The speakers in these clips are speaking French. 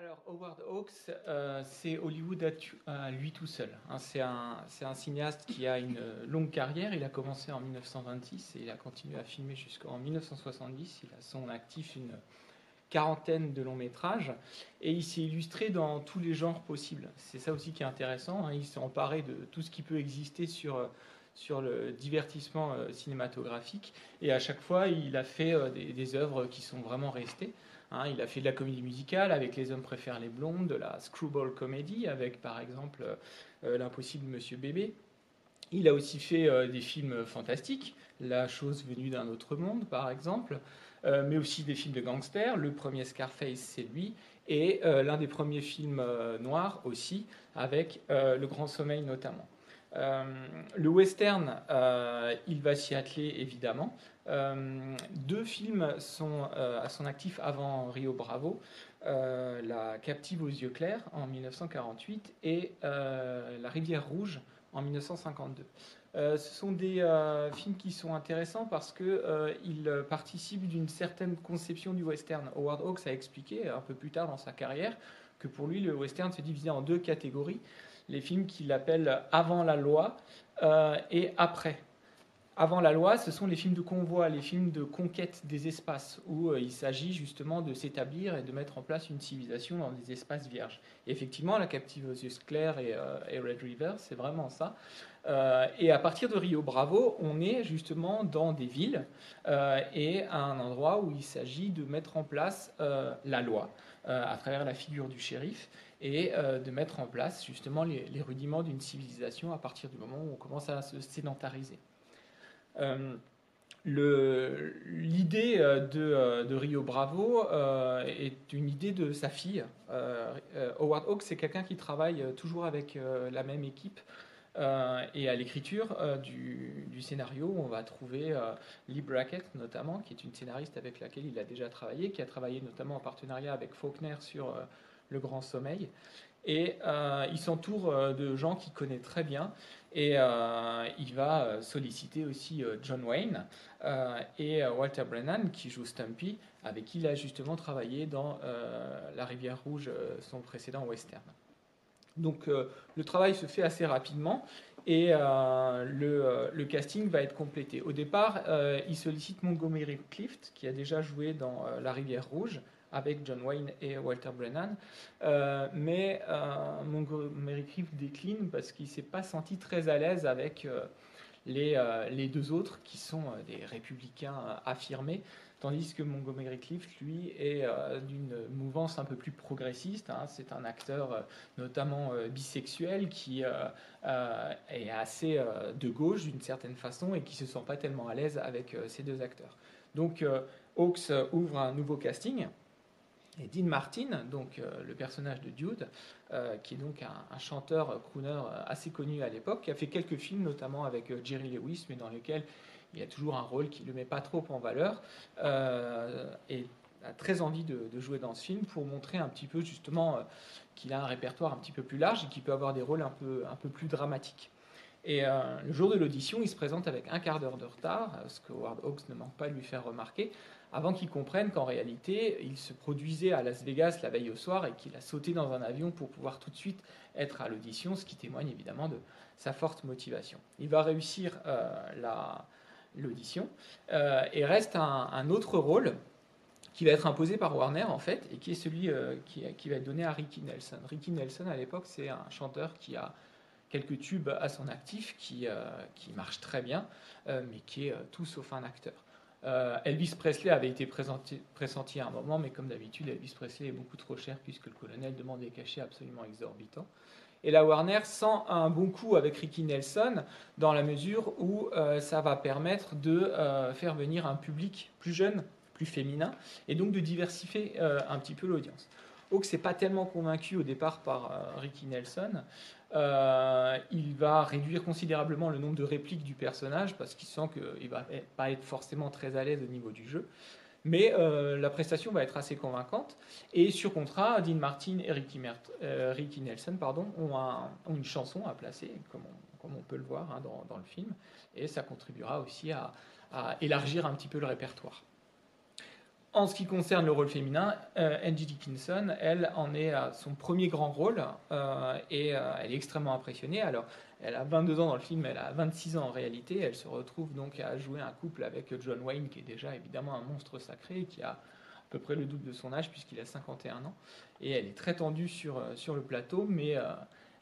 alors, Howard Hawks, euh, c'est Hollywood à, lui tout seul. Hein. c'est un, cinéaste qui a une longue carrière. Il a commencé en 1926 et il a continué à filmer jusqu'en 1970. Il a son actif une quarantaine de longs métrages et il s'est illustré dans tous les genres possibles. C'est ça aussi qui est intéressant. Hein. Il s'est emparé de tout ce qui peut exister sur, le divertissement euh, cinématographique et à chaque fois, il a fait euh, des œuvres qui sont vraiment restées. Hein, il a fait de la comédie musicale avec Les hommes préfèrent les blondes, de la screwball comedy avec par exemple euh, L'impossible Monsieur Bébé. Il a aussi fait euh, des films fantastiques, La chose venue d'un autre monde par exemple, euh, mais aussi des films de gangsters. Le premier Scarface, c'est lui, et l'un des premiers films noirs aussi, avec Le Grand Sommeil notamment. Euh, le western, euh, il va s'y atteler évidemment. Euh, deux films sont à son actif avant Rio Bravo. La captive aux yeux clairs en 1948 et La rivière rouge en 1952. ce sont des films qui sont intéressants parce qu'ils participent d'une certaine conception du western. Howard Hawks a expliqué un peu plus tard dans sa carrière que pour lui le western se divisait en deux catégories les films qu'il appelle avant la loi euh, et après. Avant la loi, ce sont les films de convoi, les films de conquête des espaces, où euh, il s'agit justement de s'établir et de mettre en place une civilisation dans des espaces vierges. Effectivement, La captive aux yeux clairs et, euh, Red River, c'est vraiment ça. et à partir de Rio Bravo, on est justement dans des villes et à un endroit où il s'agit de mettre en place la loi à travers la figure du shérif et euh, de mettre en place justement les, rudiments d'une civilisation à partir du moment où on commence à se sédentariser. Euh, l'idée euh, de, Rio Bravo est une idée de sa fille. Howard Hawks, c'est quelqu'un qui travaille toujours avec la même équipe. Et à l'écriture du, du, scénario, on va trouver Lee Brackett notamment, qui est une scénariste avec laquelle il a déjà travaillé, qui a travaillé notamment en partenariat avec Faulkner sur le grand sommeil. Et euh, il s'entoure euh, de gens qu'il connaît très bien. Et euh, il va solliciter aussi John Wayne et Walter Brennan, qui joue Stumpy, avec qui il a justement travaillé dans La Rivière Rouge, son précédent western. Donc le travail se fait assez rapidement et le, le, casting va être complété. Au départ, il sollicite Montgomery Clift, qui a déjà joué dans La Rivière Rouge, avec John Wayne et Walter Brennan. Euh, mais euh, Montgomery Clift décline parce qu'il ne s'est pas senti très à l'aise avec euh, les, deux autres qui sont des républicains affirmés. Tandis que Montgomery Clift, lui, est d'une mouvance un peu plus progressiste. Hein. C'est un acteur notamment bisexuel qui est assez de gauche d'une certaine façon et qui se sent pas tellement à l'aise avec ces deux acteurs. Donc Hawks ouvre un nouveau casting et Dean Martin, donc euh, le personnage de Dude, euh, qui est donc un, chanteur crooner euh, assez connu à l'époque, qui a fait quelques films, notamment avec Jerry Lewis, mais dans lesquels il y a toujours un rôle qui ne le met pas trop en valeur, et a très envie de, jouer dans ce film pour montrer un petit peu justement qu'il a un répertoire un petit peu plus large et qu'il peut avoir des rôles un peu, un peu plus dramatiques. Et le jour de l'audition, il se présente avec un quart d'heure de retard, ce que Howard Hawks ne manque pas de lui faire remarquer, avant qu'il comprenne qu'en réalité, il se produisait à Las Vegas la veille au soir et qu'il a sauté dans un avion pour pouvoir tout de suite être à l'audition, ce qui témoigne évidemment de sa forte motivation. Il va réussir euh, l'audition euh, et reste un, autre rôle qui va être imposé par Warner en fait et qui est celui euh, qui, va être donné à Ricky Nelson. Ricky Nelson à l'époque c'est un chanteur qui a quelques tubes à son actif, qui, qui marche très bien, mais qui est tout sauf un acteur. Euh, Elvis Presley avait été pressenti à un moment, mais comme d'habitude, Elvis Presley est beaucoup trop cher puisque le colonel demande des cachets absolument exorbitants. Et la Warner sent un bon coup avec Ricky Nelson dans la mesure où euh, ça va permettre de euh, faire venir un public plus jeune, plus féminin, et donc de diversifier un petit peu l'audience. Hawks n'est pas tellement convaincu au départ par Ricky Nelson. Euh, il va réduire considérablement le nombre de répliques du personnage parce qu'il sent qu'il va pas être forcément très à l'aise au niveau du jeu. Mais euh, la prestation va être assez convaincante. Et sur contrat, Dean Martin et Ricky, euh, Nelson pardon, ont, une chanson à placer, comme on, peut le voir hein, dans, le film. Et ça contribuera aussi à, élargir un petit peu le répertoire. En ce qui concerne le rôle féminin, Angie Dickinson, elle en est à son premier grand rôle et elle est extrêmement impressionnée. Alors, elle a 22 ans dans le film, elle a 26 ans en réalité. Elle se retrouve donc à jouer un couple avec John Wayne, qui est déjà évidemment un monstre sacré, qui a à peu près le double de son âge puisqu'il a 51 ans. Et elle est très tendue sur, sur le plateau, mais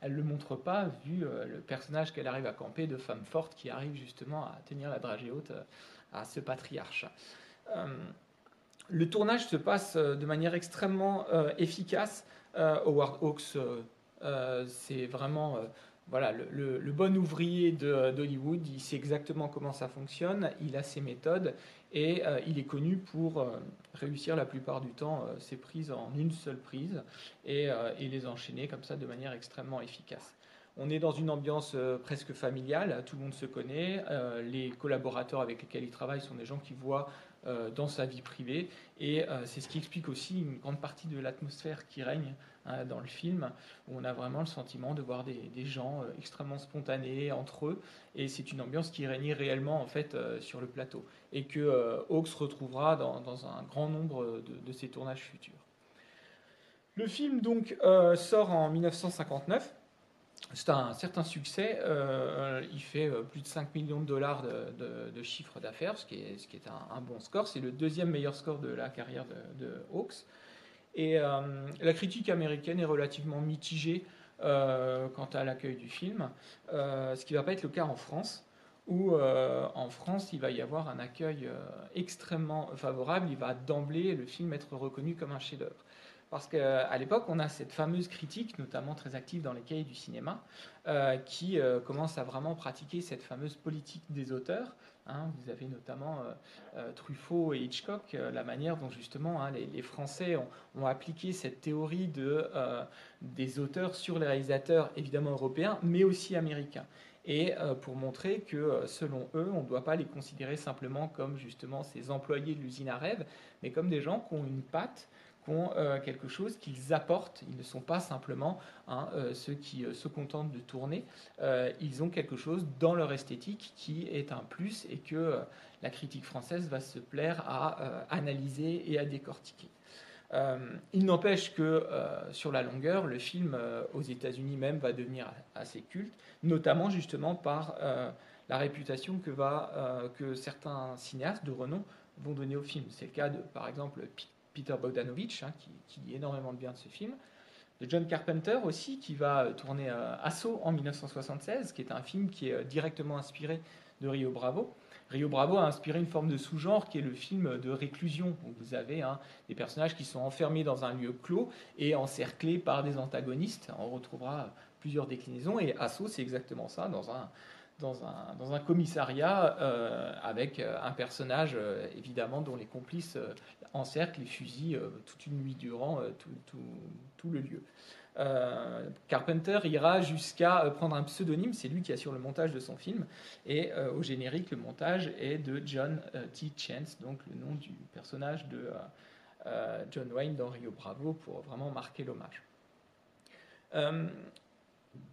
elle ne le montre pas vu euh, le personnage qu'elle arrive à camper de femme forte qui arrive justement à tenir la dragée haute euh, à ce patriarche. Euh, le tournage se passe de manière extrêmement efficace. Howard Hawks, c'est vraiment voilà, le, bon ouvrier d'Hollywood, il sait exactement comment ça fonctionne, il a ses méthodes et euh, il est connu pour euh, réussir la plupart du temps euh, ses prises en une seule prise et, les enchaîner comme ça de manière extrêmement efficace. On est dans une ambiance presque familiale, tout le monde se connaît, les collaborateurs avec lesquels il travaille sont des gens qui voient dans sa vie privée et c'est ce qui explique aussi une grande partie de l'atmosphère qui règne Hein, dans le film, où on a vraiment le sentiment de voir des, gens euh, extrêmement spontanés entre eux, et c'est une ambiance qui régnait réellement en fait euh, sur le plateau, et que euh, Hawks retrouvera dans, un grand nombre de, ses tournages futurs. Le film donc sort en 1959. C'est un certain succès. il fait plus de 5 millions de dollars de, chiffre d'affaires, ce qui est, un, bon score. C'est le deuxième meilleur score de la carrière de, de Hawks. Et euh, la critique américaine est relativement mitigée euh, quant à l'accueil du film, euh, ce qui ne va pas être le cas en France où en France il va y avoir un accueil extrêmement favorable, il va d'emblée le film être reconnu comme un chef-d'œuvre. Parce qu'à l'époque, on a cette fameuse critique, notamment très active dans les cahiers du cinéma, qui commence à vraiment pratiquer cette fameuse politique des auteurs, Hein, vous avez notamment euh, euh, Truffaut et Hitchcock, euh, la manière dont justement hein, les, Français ont, appliqué cette théorie de, des auteurs sur les réalisateurs, évidemment européens, mais aussi américains. Et pour montrer que, selon eux, on ne doit pas les considérer simplement comme justement ces employés de l'usine à rêve, mais comme des gens qui ont une patte ont euh, quelque chose qu'ils apportent. Ils ne sont pas simplement hein, euh, ceux qui euh, se contentent de tourner. ils ont quelque chose dans leur esthétique qui est un plus et que la critique française va se plaire à analyser et à décortiquer. il n'empêche que sur la longueur, le film aux États-Unis même va devenir assez culte, notamment justement par la réputation que, certains cinéastes de renom vont donner au film. C'est le cas de, par exemple, Peter Bogdanovich, hein, qui, dit énormément de bien de ce film, de John Carpenter aussi, qui va tourner euh, Assaut en 1976, qui est un film qui est euh, directement inspiré de Rio Bravo. Rio Bravo a inspiré une forme de sous-genre qui est le film de réclusion, où vous avez hein, des personnages qui sont enfermés dans un lieu clos et encerclés par des antagonistes. On retrouvera plusieurs déclinaisons, et Assaut, c'est exactement ça, dans un, dans un, commissariat euh, avec euh, un personnage euh, évidemment dont les complices encerclent et fusillent toute une nuit durant tout, tout, tout, le lieu. Carpenter ira jusqu'à prendre un pseudonyme, c'est lui qui assure le montage de son film, et au générique, le montage est de John T. Chance, donc le nom du personnage de John Wayne dans Rio Bravo, pour vraiment marquer l'hommage.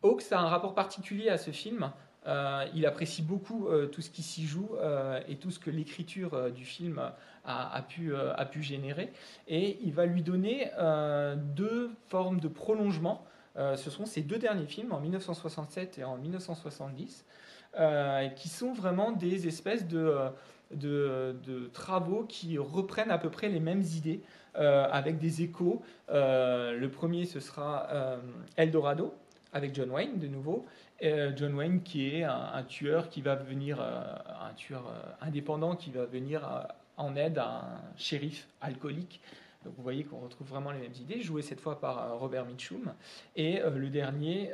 Hawks a un rapport particulier à ce film euh, il apprécie beaucoup euh, tout ce qui s'y joue euh, et tout ce que l'écriture du film a, pu, générer. Et il va lui donner deux formes de prolongement. ce sont ces deux derniers films, en 1967 et en 1970, qui sont vraiment des espèces de, travaux qui reprennent à peu près les mêmes idées, avec des échos. le premier, ce sera Eldorado, avec John Wayne de nouveau, John Wayne qui est un, tueur qui va venir, euh, un tueur euh, indépendant qui va venir en aide à un shérif alcoolique. Donc vous voyez qu'on retrouve vraiment les mêmes idées, joué cette fois par Robert Mitchum. Et le dernier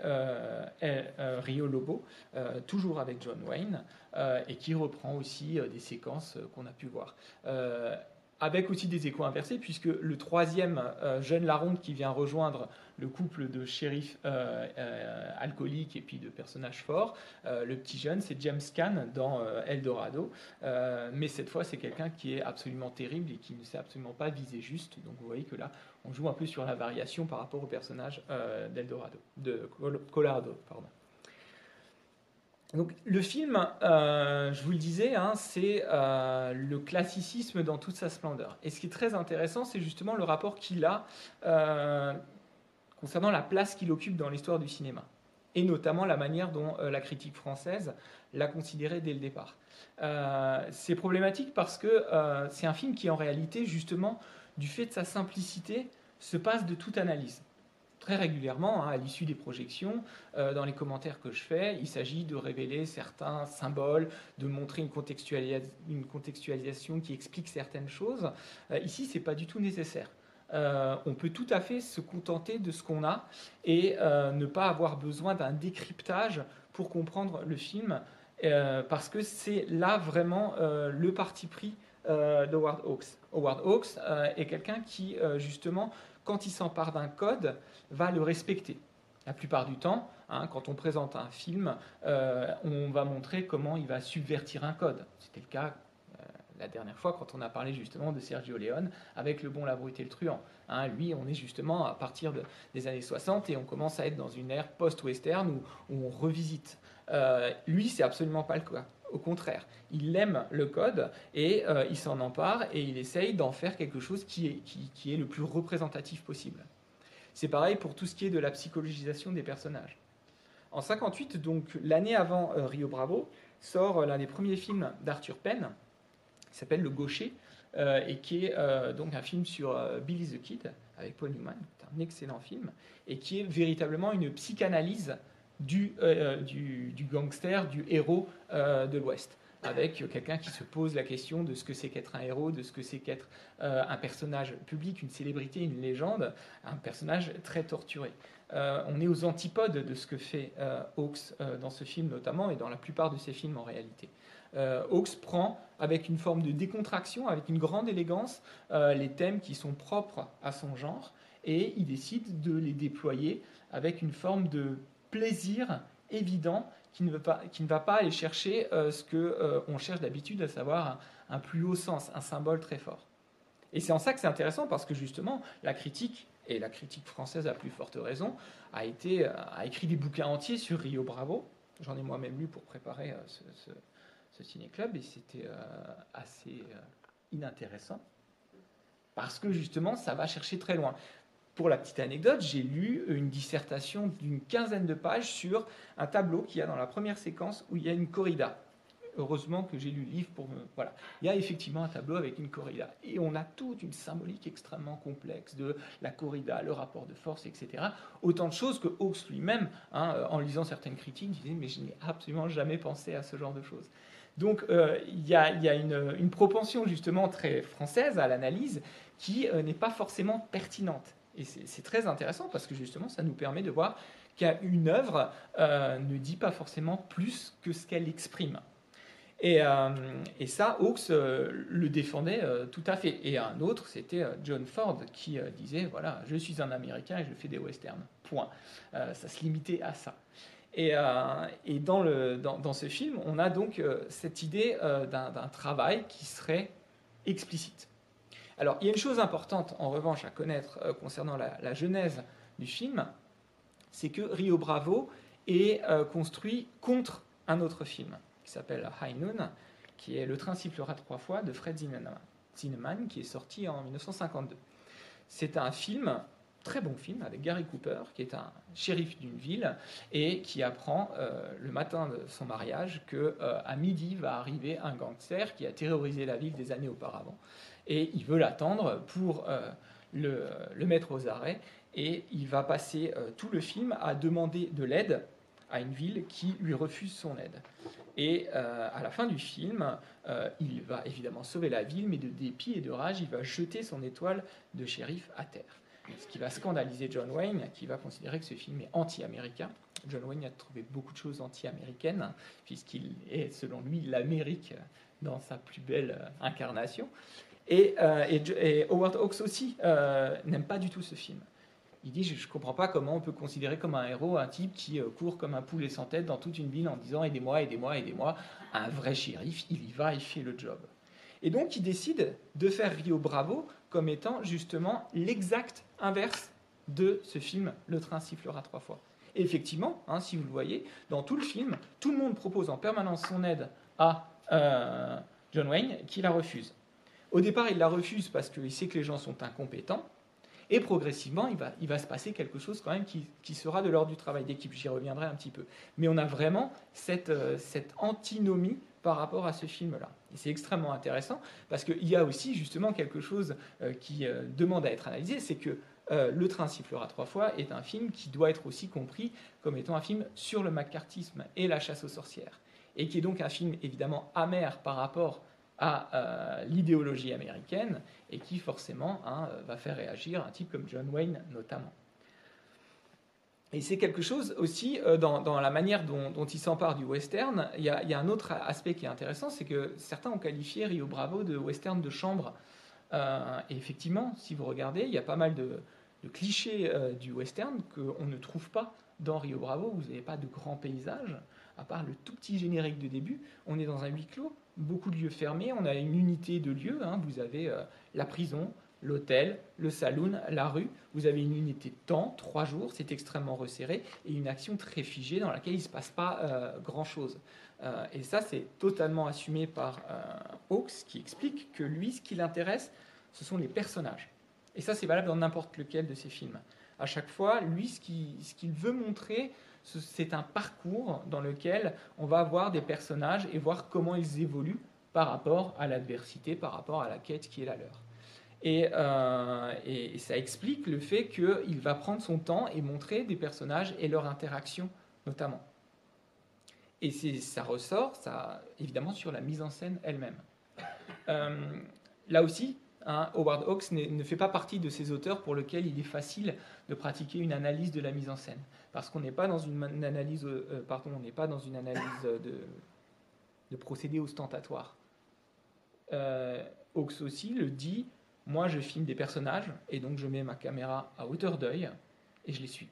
est Rio Lobo, toujours avec John Wayne, et qui reprend aussi des séquences qu'on a pu voir avec aussi des échos inversés, puisque le troisième euh, jeune Laronde qui vient rejoindre le couple de shérifs euh, euh, alcooliques et puis de personnages forts, le petit jeune, c'est James Caan dans Eldorado, mais cette fois c'est quelqu'un qui est absolument terrible et qui ne sait absolument pas viser juste, donc vous voyez que là on joue un peu sur la variation par rapport au personnage d'Eldorado, de Colorado, pardon. Donc le film, euh, je vous le disais, hein, c'est euh, le classicisme dans toute sa splendeur. Et ce qui est très intéressant, c'est justement le rapport qu'il a euh, concernant la place qu'il occupe dans l'histoire du cinéma. Et notamment la manière dont la critique française l'a considéré dès le départ. c'est problématique parce que c'est un film qui, en réalité, justement, du fait de sa simplicité, se passe de toute analyse très régulièrement, hein, à l'issue des projections, euh, dans les commentaires que je fais, il s'agit de révéler certains symboles, de montrer une, contextualisation qui explique certaines choses. Euh, ici, ce n'est pas du tout nécessaire. Euh, on peut tout à fait se contenter de ce qu'on a et ne pas avoir besoin d'un décryptage pour comprendre le film, parce que c'est là vraiment le parti pris d'Howard Hawks. Howard Hawks est quelqu'un qui, justement, quand il s'empare d'un code, va le respecter. La plupart du temps, hein, quand on présente un film, euh, on va montrer comment il va subvertir un code. C'était le cas euh, la dernière fois quand on a parlé justement de Sergio Leone avec Le Bon, la et le Truand. Hein, lui, on est justement à partir des années 60 et on commence à être dans une ère post-western où, on revisite. Euh, lui, c'est absolument pas le cas. Au contraire, il aime le code et il s'en empare et il essaye d'en faire quelque chose qui est, le plus représentatif possible. C'est pareil pour tout ce qui est de la psychologisation des personnages. En 58, donc l'année avant euh, Rio Bravo, sort euh, l'un des premiers films d'Arthur Penn, qui s'appelle Le Gaucher, euh, et qui est donc un film sur Billy the Kid avec Paul Newman, un excellent film, et qui est véritablement une psychanalyse du, du, du gangster, du héros de l'Ouest avec quelqu'un qui se pose la question de ce que c'est qu'être un héros, de ce que c'est qu'être euh, un personnage public, une célébrité, une légende, un personnage très torturé. Euh, on est aux antipodes de ce que fait euh, Hawks dans ce film notamment et dans la plupart de ses films en réalité. Hawks prend avec une forme de décontraction, avec une grande élégance, les thèmes qui sont propres à son genre et il décide de les déployer avec une forme de plaisir évident qui ne, pas, qui ne va pas aller chercher euh, ce qu'on euh, on cherche d'habitude, à savoir un, plus haut sens, un symbole très fort. Et c'est en ça que c'est intéressant, parce que justement, la critique, et la critique française à plus forte raison, a, été, euh, a écrit des bouquins entiers sur Rio Bravo. J'en ai moi-même lu pour préparer ce, ce, ce ciné-club, et c'était assez inintéressant, parce que justement, ça va chercher très loin. Pour la petite anecdote, j'ai lu une dissertation d'une quinzaine de pages sur un tableau qu'il y a dans la première séquence où il y a une corrida. Heureusement que j'ai lu le livre pour me. Voilà. Il y a effectivement un tableau avec une corrida. Et on a toute une symbolique extrêmement complexe de la corrida, le rapport de force, etc. Autant de choses que Hawks lui-même, hein, en lisant certaines critiques, disait Mais je n'ai absolument jamais pensé à ce genre de choses. Donc euh, il y a, une, propension justement très française à l'analyse qui euh, n'est pas forcément pertinente. Et c'est très intéressant parce que justement, ça nous permet de voir qu'une œuvre euh, ne dit pas forcément plus que ce qu'elle exprime. Et, euh, ça, Hawks euh, le défendait tout à fait. Et un autre, c'était John Ford qui disait voilà, je suis un Américain et je fais des westerns. Point. ça se limitait à ça. Et, dans, ce film, on a donc cette idée d'un travail qui serait explicite. Alors, il y a une chose importante, en revanche, à connaître euh, concernant la, genèse du film, c'est que Rio Bravo est euh, construit contre un autre film qui s'appelle High Noon, qui est Le train sifflera trois fois de Fred Zinnemann, qui est sorti en 1952. C'est un film, très bon film, avec Gary Cooper, qui est un shérif d'une ville et qui apprend euh, le matin de son mariage qu'à à midi va arriver un gangster qui a terrorisé la ville des années auparavant et il veut l'attendre pour euh, le, mettre aux arrêts. Et il va passer euh, tout le film à demander de l'aide à une ville qui lui refuse son aide. Et euh, à la fin du film, il va évidemment sauver la ville, mais de dépit et de rage, il va jeter son étoile de shérif à terre. Ce qui va scandaliser John Wayne, qui va considérer que ce film est anti-américain. John Wayne a trouvé beaucoup de choses anti-américaines, puisqu'il est, selon lui, l'Amérique dans sa plus belle incarnation. Euh, et, Howard Hawks aussi euh, n'aime pas du tout ce film. Il dit, je ne comprends pas comment on peut considérer comme un héros un type qui euh, court comme un poulet sans tête dans toute une ville en disant aidez-moi, aidez-moi, aidez-moi. Un vrai shérif, il y va, il fait le job. Et donc il décide de faire Rio Bravo comme étant justement l'exact inverse de ce film Le train sifflera trois fois. Et effectivement, hein, si vous le voyez, dans tout le film, tout le monde propose en permanence son aide à John Wayne, qui la refuse. Au départ, il la refuse parce qu'il sait que les gens sont incompétents. Et progressivement, il va, se passer quelque chose quand même qui, sera de l'ordre du travail d'équipe. J'y reviendrai un petit peu. Mais on a vraiment cette, euh, antinomie par rapport à ce film-là. Et c'est extrêmement intéressant parce qu'il y a aussi justement quelque chose euh, qui euh, demande à être analysé, c'est que Le train sifflera trois fois est un film qui doit être aussi compris comme étant un film sur le macartisme et la chasse aux sorcières. Et qui est donc un film évidemment amer par rapport à euh, l'idéologie américaine et qui forcément hein, va faire réagir un type comme John Wayne notamment. Et c'est quelque chose aussi euh, dans, la manière dont, il s'empare du western. Il y, a, un autre aspect qui est intéressant, c'est que certains ont qualifié Rio Bravo de western de chambre. Euh, et effectivement, si vous regardez, il y a pas mal de, clichés du western qu'on ne trouve pas dans Rio Bravo. Vous n'avez pas de grands paysages, à part le tout petit générique de début. On est dans un huis clos beaucoup de lieux fermés. On a une unité de lieux. Hein. Vous avez euh, la prison, l'hôtel, le saloon, la rue. Vous avez une unité de temps, trois jours, c'est extrêmement resserré, et une action très figée dans laquelle il ne se passe pas euh, grand-chose. Euh, et ça, c'est totalement assumé par Hawks, qui explique que lui, ce qui l'intéresse, ce sont les personnages. Et ça, c'est valable dans n'importe lequel de ses films. À chaque fois, lui, ce qu'il veut montrer, c'est un parcours dans lequel on va voir des personnages et voir comment ils évoluent par rapport à l'adversité, par rapport à la quête qui est la leur. Et, euh, ça explique le fait qu'il va prendre son temps et montrer des personnages et leur interaction notamment. Et ça ressort, évidemment, sur la mise en scène elle-même. Euh, là aussi, hein, Howard Hawks ne fait pas partie de ces auteurs pour lesquels il est facile de pratiquer une analyse de la mise en scène parce qu'on n'est pas dans une analyse, de, procédés ostentatoires. Euh, Hawks aussi le dit, moi je filme des personnages et donc je mets ma caméra à hauteur d'œil et je les suis.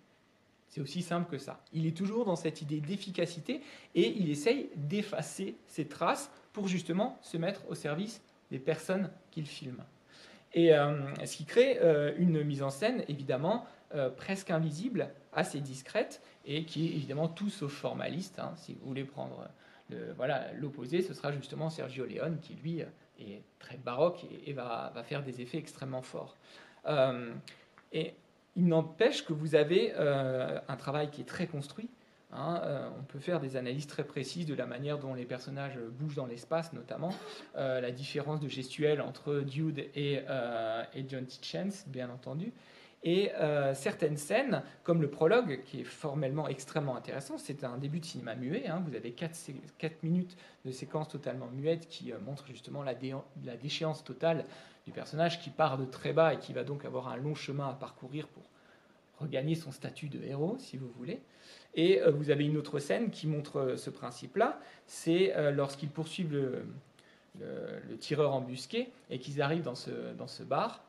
C'est aussi simple que ça. Il est toujours dans cette idée d'efficacité et il essaye d'effacer ses traces pour justement se mettre au service des personnes qu'il filme. Et ce qui crée une mise en scène, évidemment, presque invisible, assez discrète et qui est évidemment tout sauf formaliste. Hein. Si vous voulez prendre le, voilà, l'opposé, ce sera justement Sergio Leone qui, lui, est très baroque et, va, faire des effets extrêmement forts. Euh, et il n'empêche que vous avez euh, un travail qui est très construit. Hein. Euh, on peut faire des analyses très précises de la manière dont les personnages bougent dans l'espace, notamment la différence de gestuelle entre Dude et, et John Tichens, bien entendu. Et euh, certaines scènes, comme le prologue, qui est formellement extrêmement intéressant, c'est un début de cinéma muet. Hein. vous avez 4, minutes de séquence totalement muette qui euh, montre justement la, déchéance totale du personnage qui part de très bas et qui va donc avoir un long chemin à parcourir pour regagner son statut de héros, si vous voulez. Et euh, vous avez une autre scène qui montre ce principe-là, c'est lorsqu'ils poursuivent le, tireur embusqué et qu'ils arrivent dans ce bar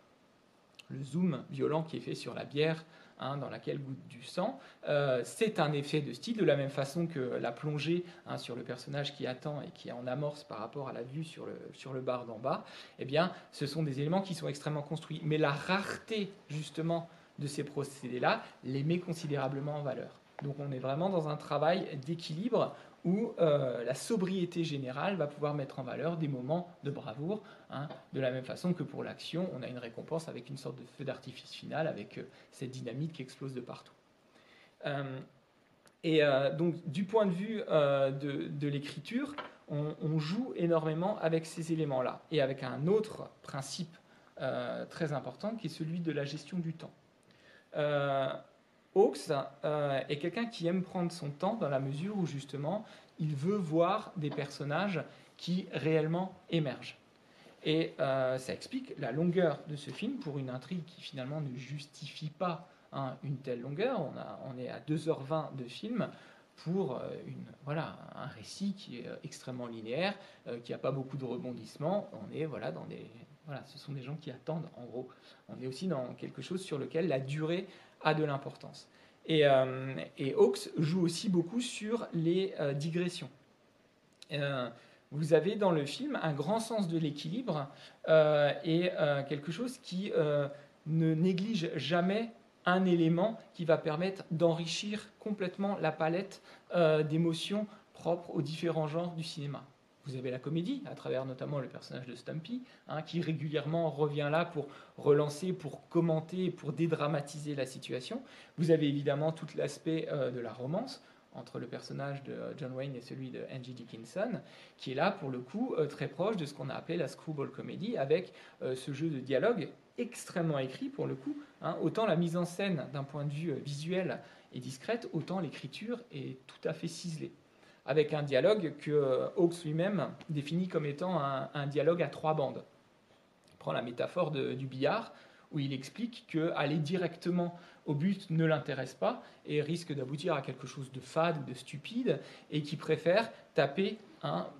le zoom violent qui est fait sur la bière hein, dans laquelle goûte du sang. Euh, c'est un effet de style, de la même façon que la plongée hein, sur le personnage qui attend et qui est en amorce par rapport à la vue sur le, sur le bar d'en bas. Eh bien, ce sont des éléments qui sont extrêmement construits. Mais la rareté, justement, de ces procédés-là les met considérablement en valeur. Donc on est vraiment dans un travail d'équilibre où euh, la sobriété générale va pouvoir mettre en valeur des moments de bravoure, hein, de la même façon que pour l'action, on a une récompense avec une sorte de feu d'artifice final, avec euh, cette dynamique qui explose de partout. Euh, et donc, du point de vue de, l'écriture, on, joue énormément avec ces éléments-là, et avec un autre principe très important qui est celui de la gestion du temps. Hawks euh, est quelqu'un qui aime prendre son temps dans la mesure où justement il veut voir des personnages qui réellement émergent. Et euh, ça explique la longueur de ce film pour une intrigue qui finalement ne justifie pas hein, une telle longueur. On, est à 2h20 de film pour euh, une, voilà, un récit qui est extrêmement linéaire, qui n'a pas beaucoup de rebondissements. On est voilà, dans des, voilà, ce sont des gens qui attendent en gros. On est aussi dans quelque chose sur lequel la durée a de l'importance. Et, euh, et, Hawks joue aussi beaucoup sur les euh, digressions. Euh, vous avez dans le film un grand sens de l'équilibre et quelque chose qui ne néglige jamais un élément qui va permettre d'enrichir complètement la palette d'émotions propres aux différents genres du cinéma. Vous avez la comédie, à travers notamment le personnage de Stumpy, hein, qui régulièrement revient là pour relancer, pour commenter, pour dédramatiser la situation. Vous avez évidemment tout l'aspect euh, de la romance entre le personnage de John Wayne et celui de Angie Dickinson, qui est là pour le coup euh, très proche de ce qu'on a appelé la screwball comedy, avec euh, ce jeu de dialogue extrêmement écrit pour le coup. Hein. autant la mise en scène d'un point de vue visuel est discrète, autant l'écriture est tout à fait ciselée avec un dialogue que euh, Hawks lui-même définit comme étant un, dialogue à trois bandes. Il prend la métaphore du billard, où il explique que aller directement au but ne l'intéresse pas et risque d'aboutir à quelque chose de fade ou de stupide, et qui préfère taper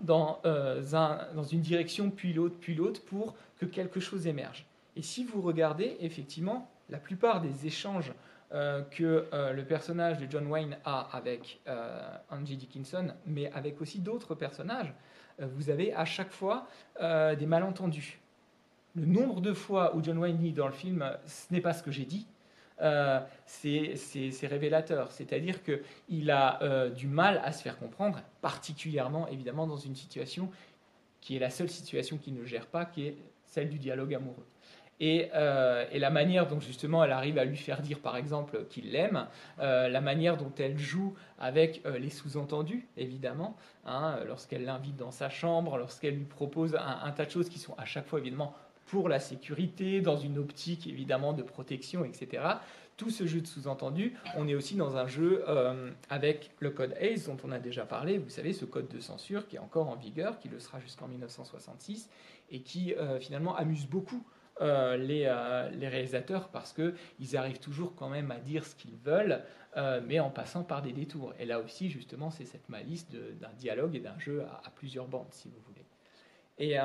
dans, euh, dans une direction puis l'autre, puis l'autre, pour que quelque chose émerge. Et si vous regardez, effectivement, la plupart des échanges euh, que euh, le personnage de John Wayne a avec euh, Angie Dickinson, mais avec aussi d'autres personnages, vous avez à chaque fois des malentendus. Le nombre de fois où John Wayne dit dans le film ce n'est pas ce que j'ai dit, c'est révélateur. C'est-à-dire qu'il a du mal à se faire comprendre, particulièrement évidemment dans une situation qui est la seule situation qu'il ne gère pas, qui est celle du dialogue amoureux. Euh, et, la manière dont justement elle arrive à lui faire dire par exemple qu'il l'aime, euh, la manière dont elle joue avec euh, les sous-entendus évidemment, hein, lorsqu'elle l'invite dans sa chambre, lorsqu'elle lui propose un, tas de choses qui sont à chaque fois évidemment pour la sécurité, dans une optique évidemment de protection, etc. Tout ce jeu de sous-entendus, on est aussi dans un jeu avec le code ACE dont on a déjà parlé, vous savez, ce code de censure qui est encore en vigueur, qui le sera jusqu'en 1966, et qui finalement amuse beaucoup euh, les, euh, les, réalisateurs parce qu'ils arrivent toujours quand même à dire ce qu'ils veulent, euh, mais en passant par des détours. Et là aussi, justement, c'est cette malice d'un dialogue et d'un jeu à, plusieurs bandes, si vous voulez. Et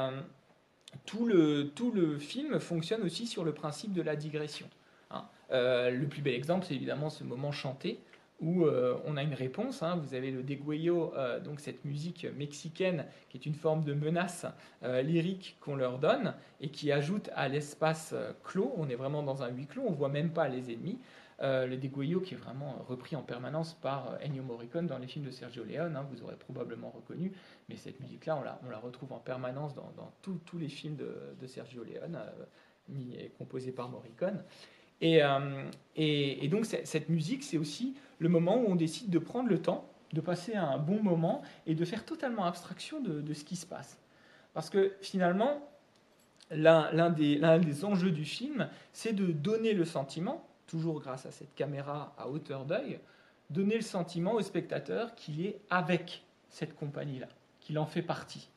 tout, le, tout le film fonctionne aussi sur le principe de la digression. Hein. le plus bel exemple, c'est évidemment ce moment chanté où euh, on a une réponse. Hein. Vous avez le degüello, euh, donc cette musique mexicaine qui est une forme de menace euh, lyrique qu'on leur donne et qui ajoute à l'espace clos. On est vraiment dans un huis clos, on voit même pas les ennemis. le degüello qui est vraiment repris en permanence par Ennio Morricone dans les films de Sergio Leone, hein, vous aurez probablement reconnu, mais cette musique-là, on la, retrouve en permanence dans, tous les films de, Sergio Leone, composés par Morricone. Euh, et, donc cette musique, c'est aussi le moment où on décide de prendre le temps, de passer un bon moment et de faire totalement abstraction de, ce qui se passe. Parce que finalement, l'un des, des, enjeux du film, c'est de donner le sentiment, toujours grâce à cette caméra à hauteur d'œil, donner le sentiment au spectateur qu'il est avec cette compagnie-là, qu'il en fait partie,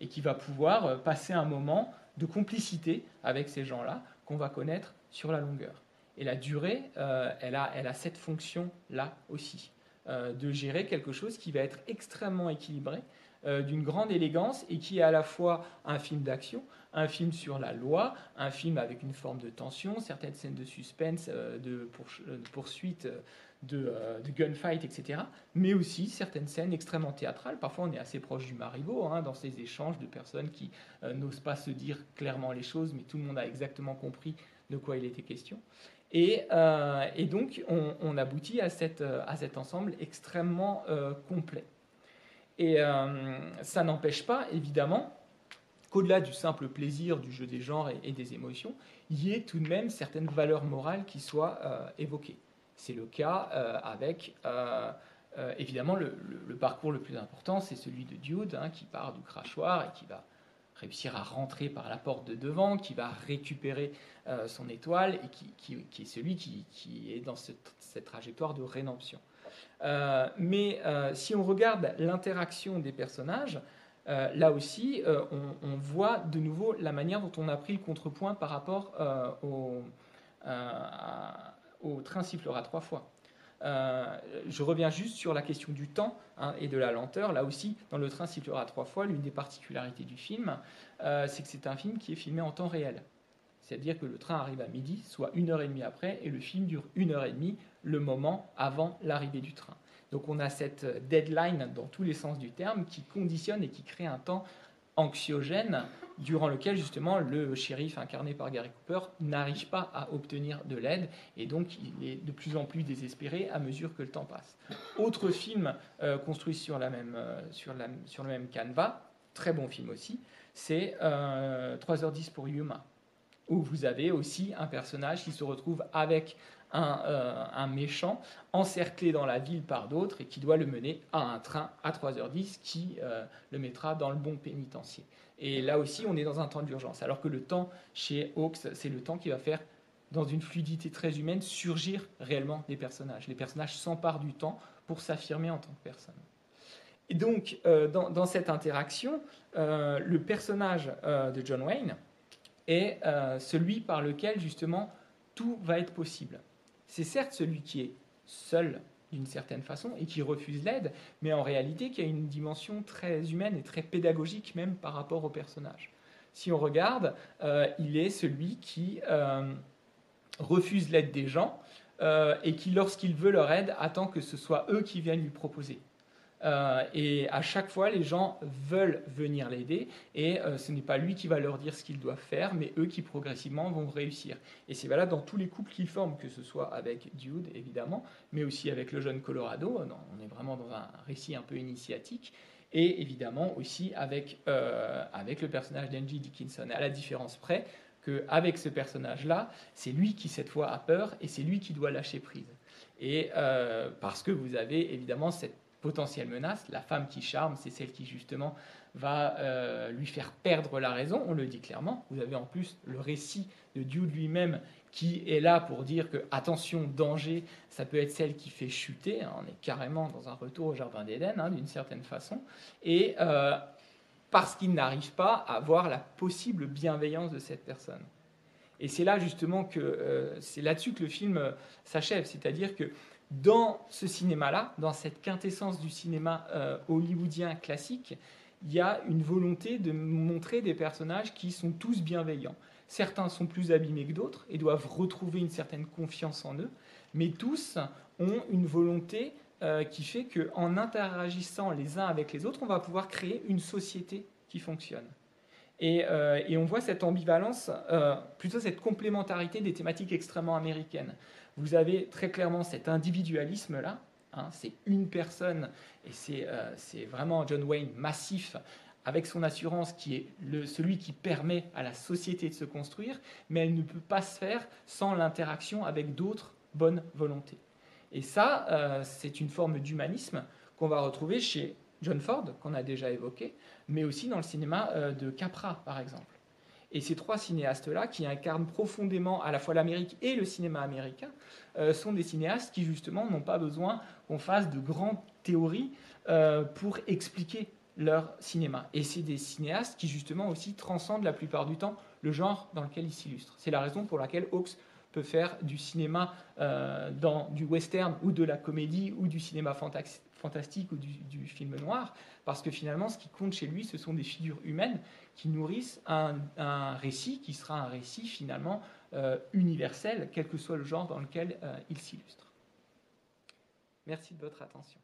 et qu'il va pouvoir euh, passer un moment de complicité avec ces gens-là qu'on va connaître sur la longueur. Et la durée, euh, elle, a, elle a cette fonction-là aussi, euh, de gérer quelque chose qui va être extrêmement équilibré, euh, d'une grande élégance et qui est à la fois un film d'action, un film sur la loi, un film avec une forme de tension, certaines scènes de suspense, de, poursuite, de, gunfight, etc. Mais aussi certaines scènes extrêmement théâtrales. Parfois, on est assez proche du Marivaux hein, dans ces échanges de personnes qui n'osent pas se dire clairement les choses, mais tout le monde a exactement compris de quoi il était question. Euh, et, donc, on, aboutit euh, à, cet ensemble extrêmement euh, complet. Et ça n'empêche pas, évidemment, qu'au-delà du simple plaisir du jeu des genres et, des émotions, il y ait tout de même certaines valeurs morales qui soient évoquées. C'est le cas avec, évidemment, le, parcours le plus important, c'est celui de Dude, hein, qui part du crachoir et qui va réussir à rentrer par la porte de devant, qui va récupérer euh, son étoile et qui, est celui qui, est dans cette, trajectoire de rédemption. Euh, mais euh, si on regarde l'interaction des personnages, là aussi, on, voit de nouveau la manière dont on a pris le contrepoint par rapport au, au train sifflera trois fois. Euh, je reviens juste sur la question du temps hein, et de la lenteur. Là aussi, dans Le train sifflera trois fois, l'une des particularités du film, euh, c'est que c'est un film qui est filmé en temps réel. C'est-à-dire que le train arrive à midi, soit une heure et demie après, et le film dure une heure et demie, le moment avant l'arrivée du train. Donc on a cette deadline dans tous les sens du terme qui conditionne et qui crée un temps anxiogène durant lequel justement le shérif incarné par Gary Cooper n'arrive pas à obtenir de l'aide et donc il est de plus en plus désespéré à mesure que le temps passe. Autre film euh, construit sur, la même, euh, sur, le même canevas, très bon film aussi, c'est 3h10 pour Yuma, où vous avez aussi un personnage qui se retrouve avec un, méchant encerclé dans la ville par d'autres et qui doit le mener à un train à 3h10 qui le mettra dans le bon pénitencier. Et là aussi, on est dans un temps d'urgence. Alors que le temps chez Hawks, c'est le temps qui va faire, dans une fluidité très humaine, surgir réellement des personnages. Les personnages s'emparent du temps pour s'affirmer en tant que personne. Et donc, euh, dans, cette interaction, euh, le personnage euh, de John Wayne est celui par lequel, justement, tout va être possible. C'est certes celui qui est seul d'une certaine façon et qui refuse l'aide, mais en réalité qui a une dimension très humaine et très pédagogique même par rapport au personnage. Si on regarde, euh, il est celui qui euh, refuse l'aide des gens euh, et qui, lorsqu'il veut leur aide, attend que ce soit eux qui viennent lui proposer. Euh, et à chaque fois, les gens veulent venir l'aider et euh, ce n'est pas lui qui va leur dire ce qu'ils doivent faire, mais eux qui progressivement vont réussir. Et c'est valable dans tous les couples qu'ils forment, que ce soit avec Dude, évidemment, mais aussi avec le jeune Colorado. on est vraiment dans un récit un peu initiatique. Et évidemment aussi avec, euh, avec le personnage d'Angie Dickinson, à la différence près qu'avec ce personnage-là, c'est lui qui cette fois a peur et c'est lui qui doit lâcher prise. Et parce que vous avez évidemment cette potentielle menace. La femme qui charme, c'est celle qui justement va euh, lui faire perdre la raison, on le dit clairement. Vous avez en plus le récit de Dieu lui-même qui est là pour dire que, attention, danger, ça peut être celle qui fait chuter. Hein. on est carrément dans un retour au Jardin d'Éden, hein, d'une certaine façon. Et euh, parce qu'il n'arrive pas à voir la possible bienveillance de cette personne. Et c'est là justement que euh, c'est là-dessus que le film s'achève, c'est-à-dire que dans ce cinéma-là, dans cette quintessence du cinéma euh, hollywoodien classique, il y a une volonté de montrer des personnages qui sont tous bienveillants. Certains sont plus abîmés que d'autres et doivent retrouver une certaine confiance en eux, mais tous ont une volonté euh, qui fait qu'en interagissant les uns avec les autres, on va pouvoir créer une société qui fonctionne. Et, euh, et on voit cette ambivalence, plutôt cette complémentarité des thématiques extrêmement américaines vous avez très clairement cet individualisme-là. Hein, c'est une personne, et euh, c'est vraiment John Wayne massif, avec son assurance qui est celui qui permet à la société de se construire, mais elle ne peut pas se faire sans l'interaction avec d'autres bonnes volontés. Et ça, euh, c'est une forme d'humanisme qu'on va retrouver chez John Ford, qu'on a déjà évoqué, mais aussi dans le cinéma euh, de Capra, par exemple. Et ces trois cinéastes-là, qui incarnent profondément à la fois l'Amérique et le cinéma américain, euh, sont des cinéastes qui justement n'ont pas besoin qu'on fasse de grandes théories euh, pour expliquer leur cinéma. Et c'est des cinéastes qui justement aussi transcendent la plupart du temps le genre dans lequel ils s'illustrent. C'est la raison pour laquelle Hawks peut faire du cinéma euh, dans du western ou de la comédie ou du cinéma fantastique ou du, film noir, parce que finalement, ce qui compte chez lui, ce sont des figures humaines qui nourrissent un, récit qui sera un récit finalement euh, universel, quel que soit le genre dans lequel euh, il s'illustre. Merci de votre attention.